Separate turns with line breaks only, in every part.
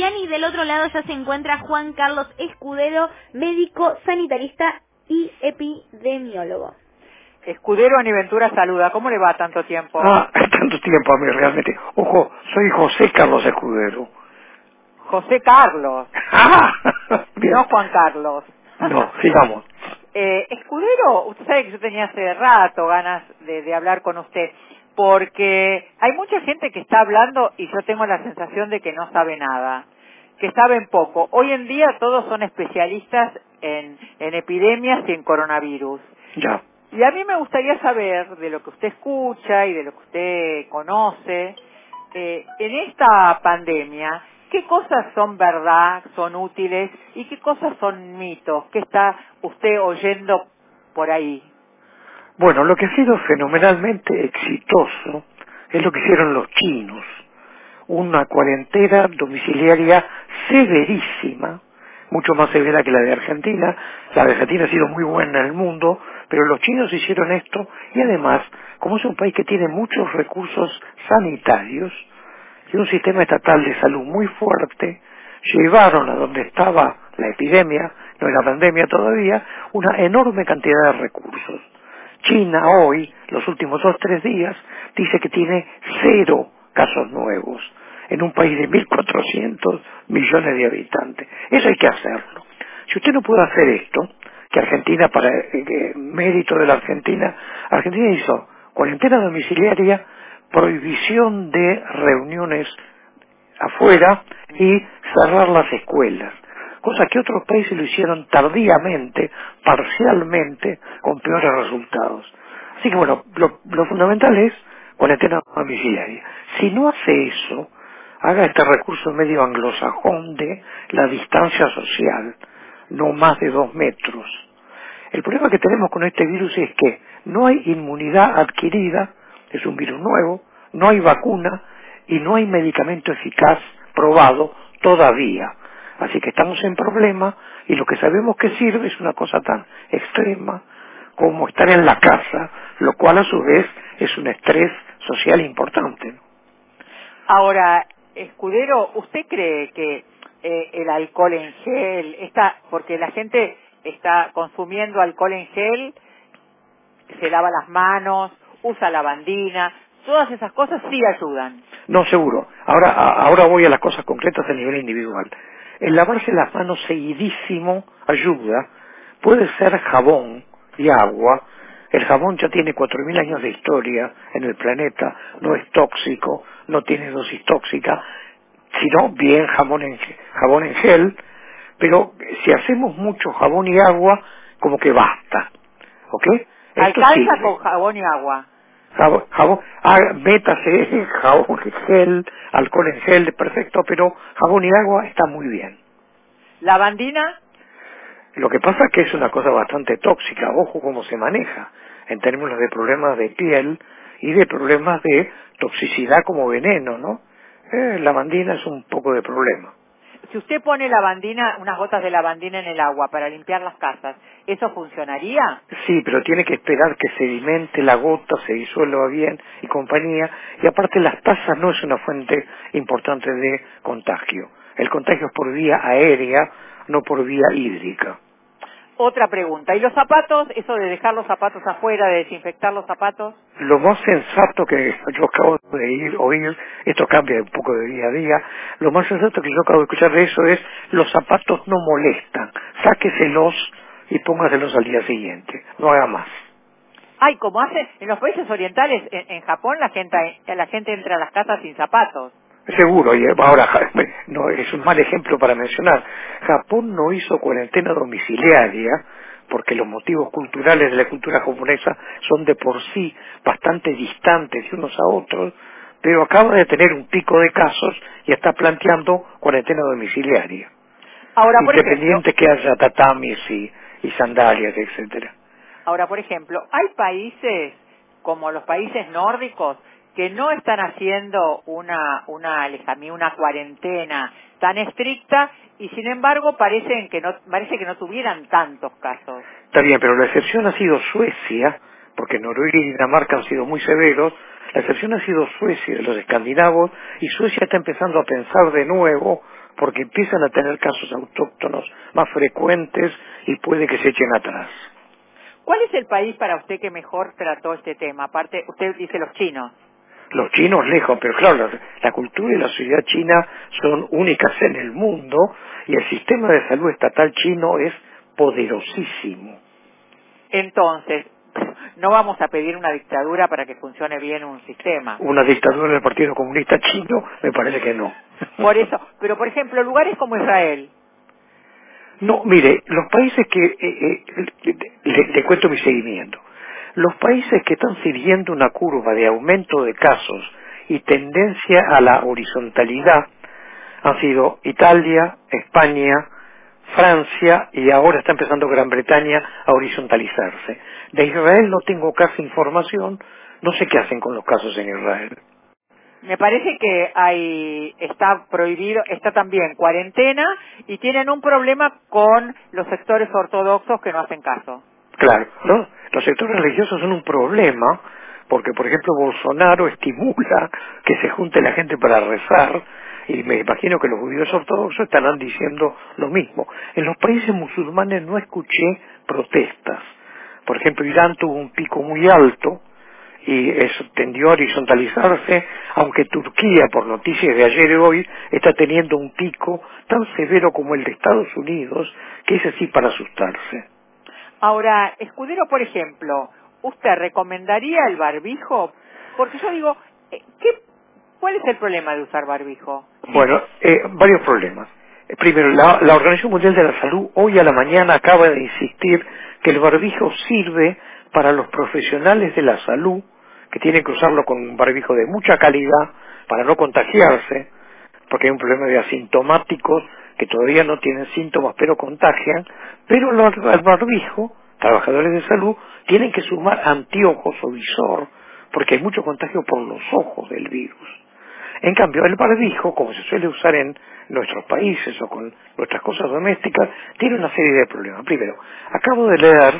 Y Ani, del otro lado ya se encuentra Juan Carlos Escudero, médico sanitarista y epidemiólogo.
Escudero Aniventura saluda, ¿cómo le va tanto tiempo?
Ah, tanto tiempo a mí realmente. Ojo, soy José Carlos Escudero.
José Carlos.
Ah.
No Juan Carlos.
No, sigamos.
Eh, Escudero, usted sabe que yo tenía hace rato ganas de, de hablar con usted, porque hay mucha gente que está hablando y yo tengo la sensación de que no sabe nada, que saben poco. Hoy en día todos son especialistas en, en epidemias y en coronavirus.
Ya.
Y a mí me gustaría saber de lo que usted escucha y de lo que usted conoce, eh, en esta pandemia, qué cosas son verdad, son útiles y qué cosas son mitos, qué está usted oyendo por ahí.
Bueno, lo que ha sido fenomenalmente exitoso es lo que hicieron los chinos. Una cuarentena domiciliaria severísima, mucho más severa que la de Argentina. La de Argentina ha sido muy buena en el mundo, pero los chinos hicieron esto y además, como es un país que tiene muchos recursos sanitarios y un sistema estatal de salud muy fuerte, llevaron a donde estaba la epidemia, no era pandemia todavía, una enorme cantidad de recursos. China hoy, los últimos dos tres días, dice que tiene cero casos nuevos en un país de 1.400 millones de habitantes. Eso hay que hacerlo. Si usted no puede hacer esto, que Argentina, para eh, mérito de la Argentina, Argentina hizo cuarentena domiciliaria, prohibición de reuniones afuera y cerrar las escuelas cosa que otros países lo hicieron tardíamente, parcialmente, con peores resultados. Así que bueno, lo, fundamental es cuarentena domiciliaria. Si no hace eso, haga este recurso medio anglosajón de la distancia social, no más de dos metros. El problema que tenemos con este virus es que no hay inmunidad adquirida, es un virus nuevo, no hay vacuna y no hay medicamento eficaz probado todavía. Así que estamos en problema y lo que sabemos que sirve es una cosa tan extrema como estar en la casa, lo cual a su vez es un estrés social importante.
Ahora, Escudero, ¿usted cree que eh, el alcohol en gel está, porque la gente está consumiendo alcohol en gel, se lava las manos, usa lavandina, todas esas cosas sí ayudan?
No, seguro. Ahora, ahora voy a las cosas concretas a nivel individual. El lavarse las manos seguidísimo ayuda. Puede ser jabón y agua. El jabón ya tiene 4.000 años de historia en el planeta, no es tóxico, no tiene dosis tóxica, sino bien jabón en, jabón en gel, pero si hacemos mucho jabón y agua, como que basta. ¿Ok?
Alcanza con jabón y agua.
Jabón, jabón ah, métase jabón en gel, alcohol en gel, perfecto, pero jabón y agua está muy bien.
¿Lavandina?
Lo que pasa es que es una cosa bastante tóxica, ojo cómo se maneja, en términos de problemas de piel y de problemas de toxicidad como veneno, ¿no? Eh, lavandina es un poco de problema.
Si usted pone lavandina, unas gotas de lavandina en el agua para limpiar las casas, ¿eso funcionaría?
Sí, pero tiene que esperar que sedimente la gota, se disuelva bien y compañía. Y aparte las tazas no es una fuente importante de contagio. El contagio es por vía aérea, no por vía hídrica.
Otra pregunta, ¿y los zapatos? Eso de dejar los zapatos afuera, de desinfectar los zapatos.
Lo más sensato que yo acabo de ir, oír, esto cambia un poco de día a día, lo más sensato que yo acabo de escuchar de eso es, los zapatos no molestan, sáqueselos y póngaselos al día siguiente, no haga más.
Ay, como hace en los países orientales, en, en Japón la gente, la gente entra a las casas sin zapatos.
Seguro, y ahora no, es un mal ejemplo para mencionar. Japón no hizo cuarentena domiciliaria porque los motivos culturales de la cultura japonesa son de por sí bastante distantes de unos a otros, pero acaba de tener un pico de casos y está planteando cuarentena domiciliaria.
Ahora, por
Independiente que haya tatamis y, y sandalias, etcétera.
Ahora, por ejemplo, hay países como los países nórdicos que no están haciendo una una una cuarentena tan estricta y sin embargo parecen que no parece que no tuvieran tantos casos.
Está bien, pero la excepción ha sido Suecia, porque Noruega y Dinamarca han sido muy severos. La excepción ha sido Suecia, los escandinavos, y Suecia está empezando a pensar de nuevo, porque empiezan a tener casos autóctonos más frecuentes y puede que se echen atrás.
¿Cuál es el país para usted que mejor trató este tema? Aparte, usted dice los chinos.
Los chinos lejos, pero claro, la, la cultura y la sociedad china son únicas en el mundo y el sistema de salud estatal chino es poderosísimo.
Entonces, no vamos a pedir una dictadura para que funcione bien un sistema.
Una dictadura del Partido Comunista Chino, me parece que no.
Por eso, pero por ejemplo, lugares como Israel.
No, mire, los países que, eh, eh, le, le cuento mi seguimiento, los países que están siguiendo una curva de aumento de casos y tendencia a la horizontalidad han sido Italia, España, Francia y ahora está empezando Gran Bretaña a horizontalizarse. De Israel no tengo casi información, no sé qué hacen con los casos en Israel.
Me parece que hay está prohibido, está también cuarentena y tienen un problema con los sectores ortodoxos que no hacen caso.
Claro, ¿no? Los sectores religiosos son un problema porque, por ejemplo, Bolsonaro estimula que se junte la gente para rezar y me imagino que los judíos ortodoxos estarán diciendo lo mismo. En los países musulmanes no escuché protestas. Por ejemplo, Irán tuvo un pico muy alto y tendió a horizontalizarse, aunque Turquía, por noticias de ayer y hoy, está teniendo un pico tan severo como el de Estados Unidos, que es así para asustarse.
Ahora, Escudero, por ejemplo, ¿usted recomendaría el barbijo? Porque yo digo, eh, ¿qué, ¿cuál es el problema de usar barbijo?
Bueno, eh, varios problemas. Eh, Primero, la, la Organización Mundial de la Salud hoy a la mañana acaba de insistir que el barbijo sirve para los profesionales de la salud, que tienen que usarlo con un barbijo de mucha calidad para no contagiarse, porque hay un problema de asintomáticos que todavía no tienen síntomas pero contagian, pero los, el barbijo, trabajadores de salud, tienen que sumar anteojos o visor, porque hay mucho contagio por los ojos del virus. En cambio, el barbijo, como se suele usar en nuestros países o con nuestras cosas domésticas, tiene una serie de problemas. Primero, acabo de leer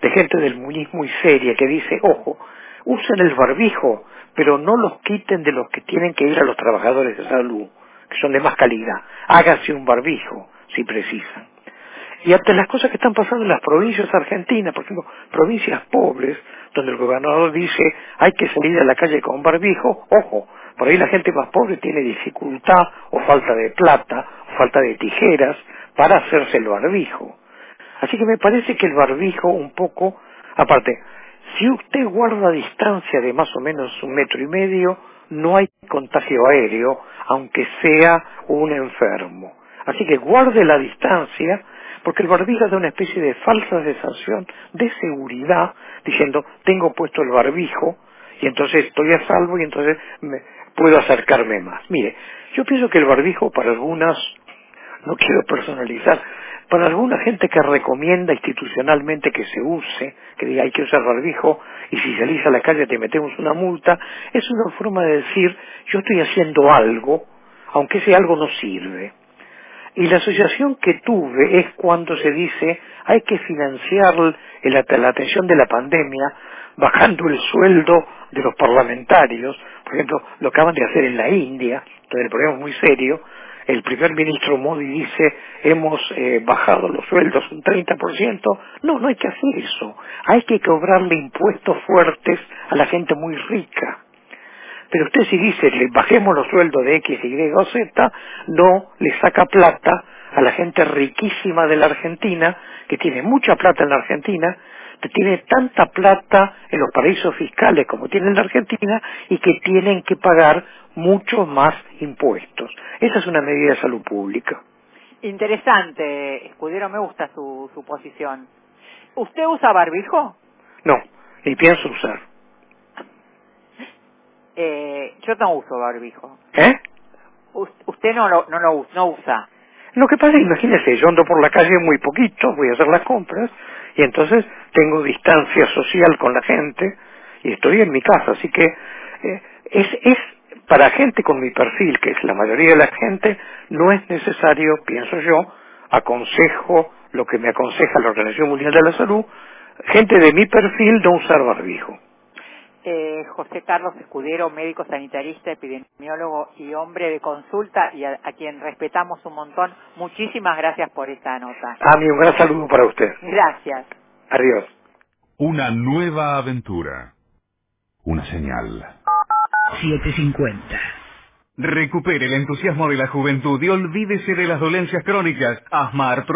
de gente del munismo muy seria que dice, ojo, usen el barbijo, pero no los quiten de los que tienen que ir a los trabajadores de salud, que son de más calidad. Háganse un barbijo, si precisan. Y ante las cosas que están pasando en las provincias argentinas, por ejemplo, provincias pobres, donde el gobernador dice hay que salir a la calle con barbijo, ojo, por ahí la gente más pobre tiene dificultad o falta de plata o falta de tijeras para hacerse el barbijo. Así que me parece que el barbijo un poco, aparte, si usted guarda distancia de más o menos un metro y medio, no hay contagio aéreo, aunque sea un enfermo. Así que guarde la distancia, porque el barbijo da una especie de falsa sensación de seguridad, diciendo, tengo puesto el barbijo, y entonces estoy a salvo y entonces me, puedo acercarme más. Mire, yo pienso que el barbijo para algunas, no quiero personalizar, para alguna gente que recomienda institucionalmente que se use, que diga hay que usar barbijo y si salís a la calle te metemos una multa, es una forma de decir yo estoy haciendo algo, aunque ese algo no sirve. Y la asociación que tuve es cuando se dice hay que financiar la, atención de la pandemia bajando el sueldo de los parlamentarios, por ejemplo, lo acaban de hacer en la India, donde el problema es muy serio, el primer ministro Modi dice hemos eh, bajado los sueldos un 30%. No, no hay que hacer eso. Hay que cobrarle impuestos fuertes a la gente muy rica. Pero usted si dice le bajemos los sueldos de X, Y o Z, no le saca plata a la gente riquísima de la Argentina, que tiene mucha plata en la Argentina, que tiene tanta plata en los paraísos fiscales como tiene en la Argentina y que tienen que pagar mucho más impuestos. Esa es una medida de salud pública.
Interesante, Escudero, me gusta su, su posición. ¿Usted usa barbijo?
No, ni pienso usar.
Eh, yo no uso barbijo.
¿Eh?
U- ¿Usted no lo, no lo us- no usa?
Lo que pasa, imagínese, yo ando por la calle muy poquito, voy a hacer las compras, y entonces tengo distancia social con la gente, y estoy en mi casa, así que eh, es, es para gente con mi perfil, que es la mayoría de la gente, no es necesario, pienso yo, aconsejo lo que me aconseja la Organización Mundial de la Salud, gente de mi perfil no usar barbijo.
Eh, José Carlos Escudero, médico sanitarista, epidemiólogo y hombre de consulta y a, a quien respetamos un montón. Muchísimas gracias por esta nota.
A mí un gran saludo para usted.
Gracias.
Adiós.
Una nueva aventura. Una señal.
750.
Recupere el entusiasmo de la juventud y olvídese de las dolencias crónicas, asma, artrosis